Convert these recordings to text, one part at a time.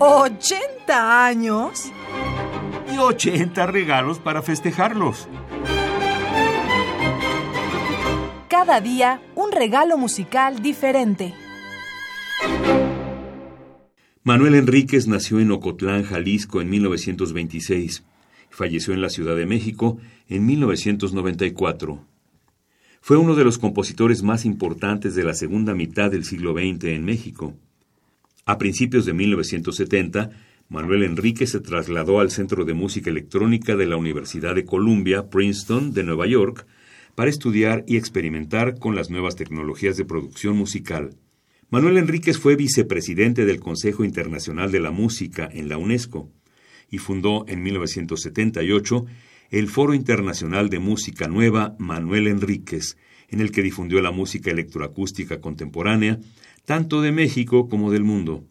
¿80 años? Y 80 regalos para festejarlos. Cada día un regalo musical diferente. Manuel Enríquez nació en Ocotlán, Jalisco, en 1926. Falleció en la Ciudad de México en 1994. Fue uno de los compositores más importantes de la segunda mitad del siglo XX en México. A principios de 1970, Manuel Enríquez se trasladó al Centro de Música Electrónica de la Universidad de Columbia, Princeton, de Nueva York, para estudiar y experimentar con las nuevas tecnologías de producción musical. Manuel Enríquez fue vicepresidente del Consejo Internacional de la Música en la UNESCO y fundó en 1978 el Foro Internacional de Música Nueva Manuel Enríquez, en el que difundió la música electroacústica contemporánea, tanto de México como del mundo.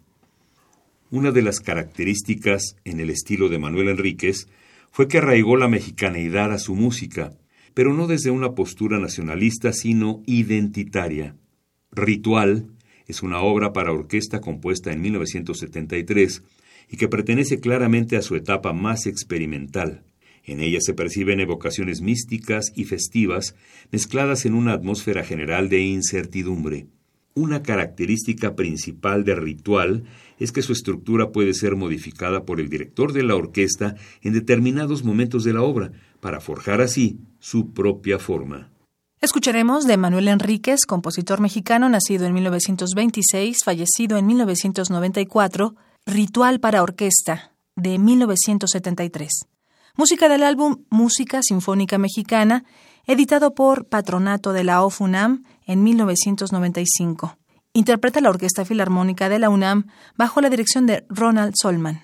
Una de las características en el estilo de Manuel Enríquez fue que arraigó la mexicaneidad a su música, pero no desde una postura nacionalista, sino identitaria. Ritual, es una obra para orquesta compuesta en 1973 y que pertenece claramente a su etapa más experimental. En ella se perciben evocaciones místicas y festivas mezcladas en una atmósfera general de incertidumbre. Una característica principal de Ritual es que su estructura puede ser modificada por el director de la orquesta en determinados momentos de la obra, para forjar así su propia forma. Escucharemos de Manuel Enríquez, compositor mexicano nacido en 1926, fallecido en 1994, Ritual para Orquesta, de 1973. Música del álbum Música Sinfónica Mexicana, editado por Patronato de la OFUNAM en 1995. Interpreta la Orquesta Filarmónica de la UNAM bajo la dirección de Ronald Solman.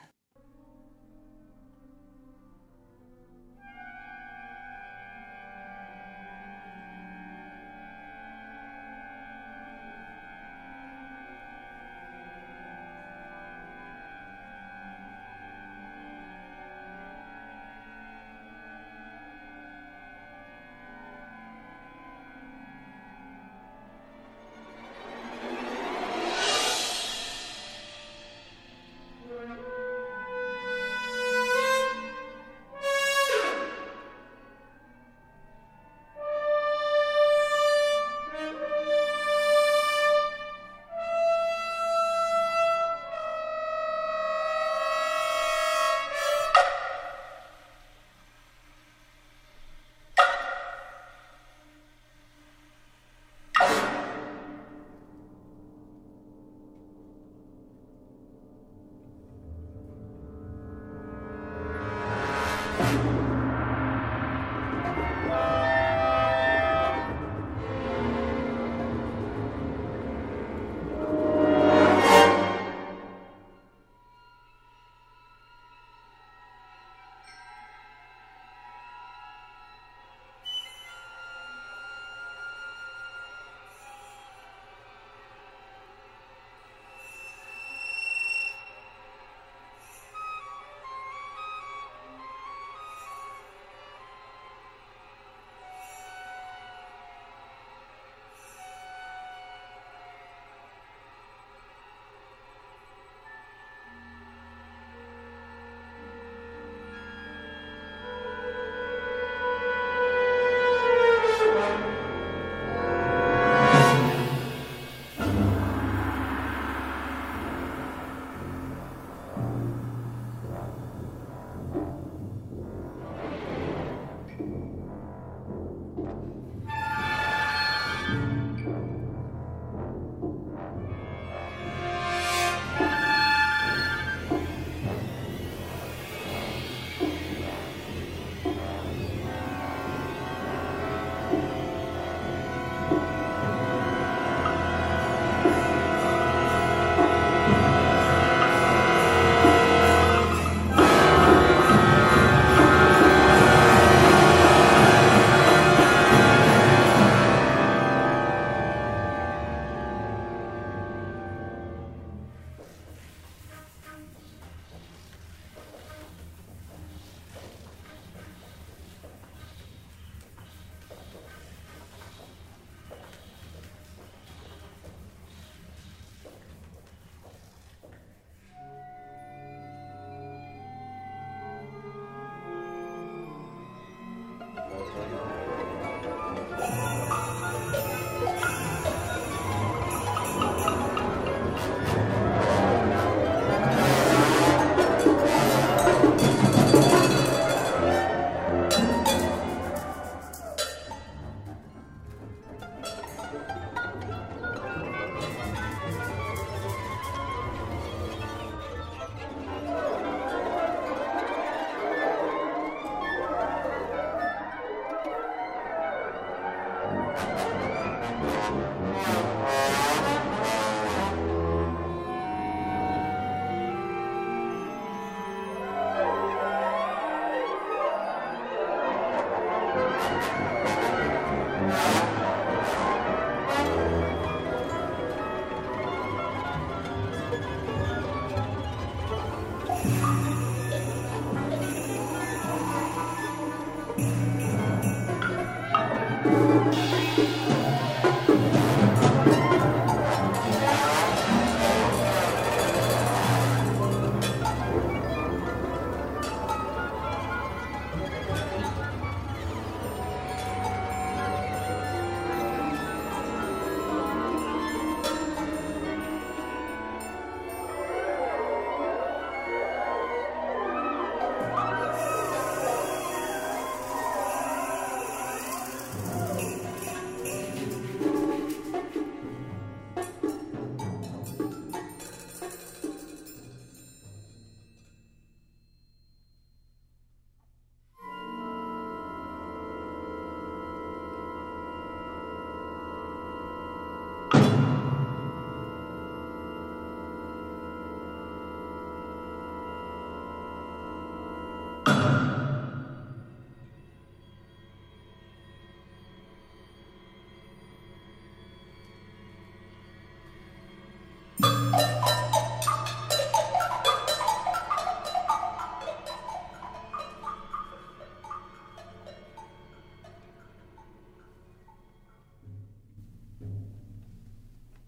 Thank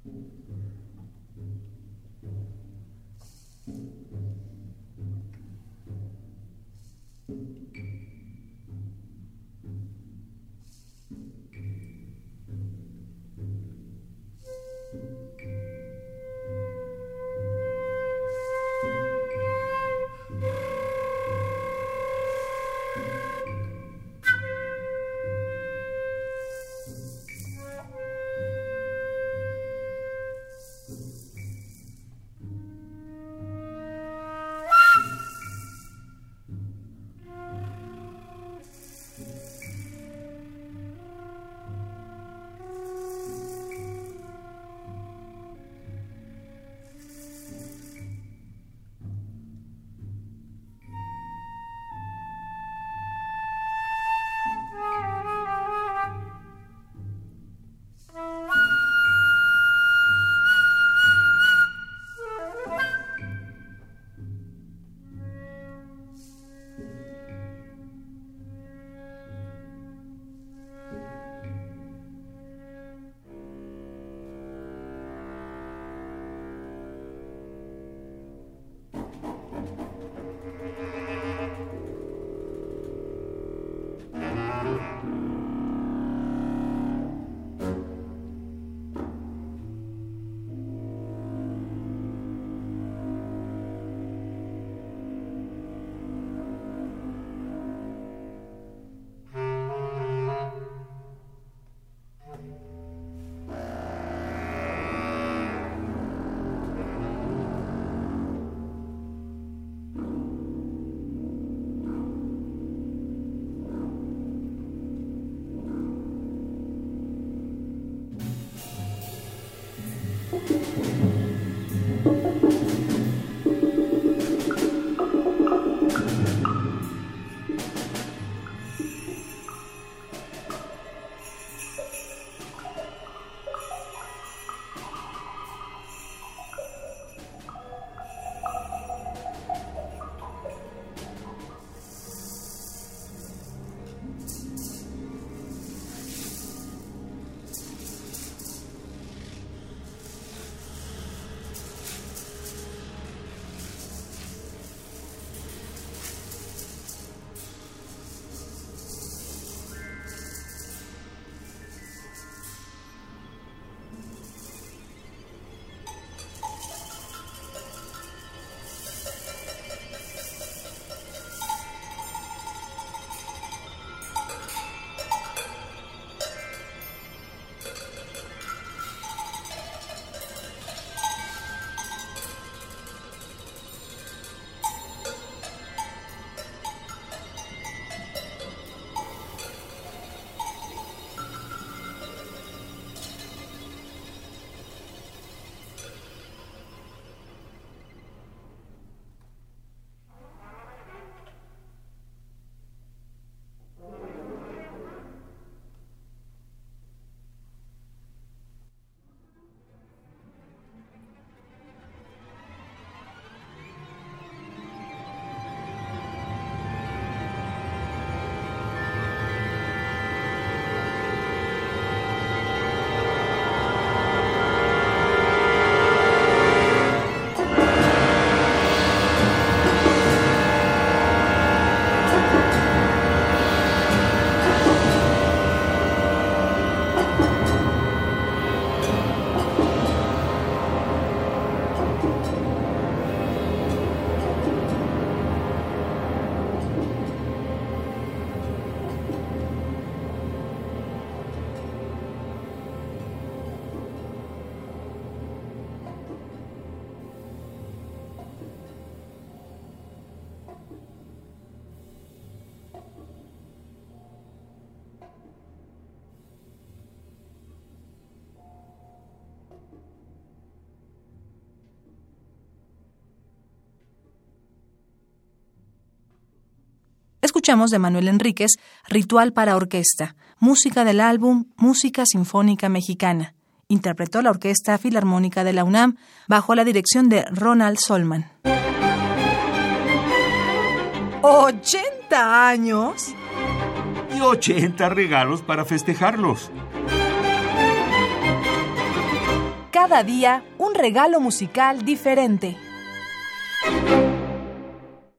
mm -hmm. you. Escuchamos de Manuel Enríquez Ritual para Orquesta, música del álbum Música Sinfónica Mexicana, interpretó la Orquesta Filarmónica de la UNAM bajo la dirección de Ronald Solman. ¿80 años? Y 80 regalos para festejarlos. Cada día un regalo musical diferente.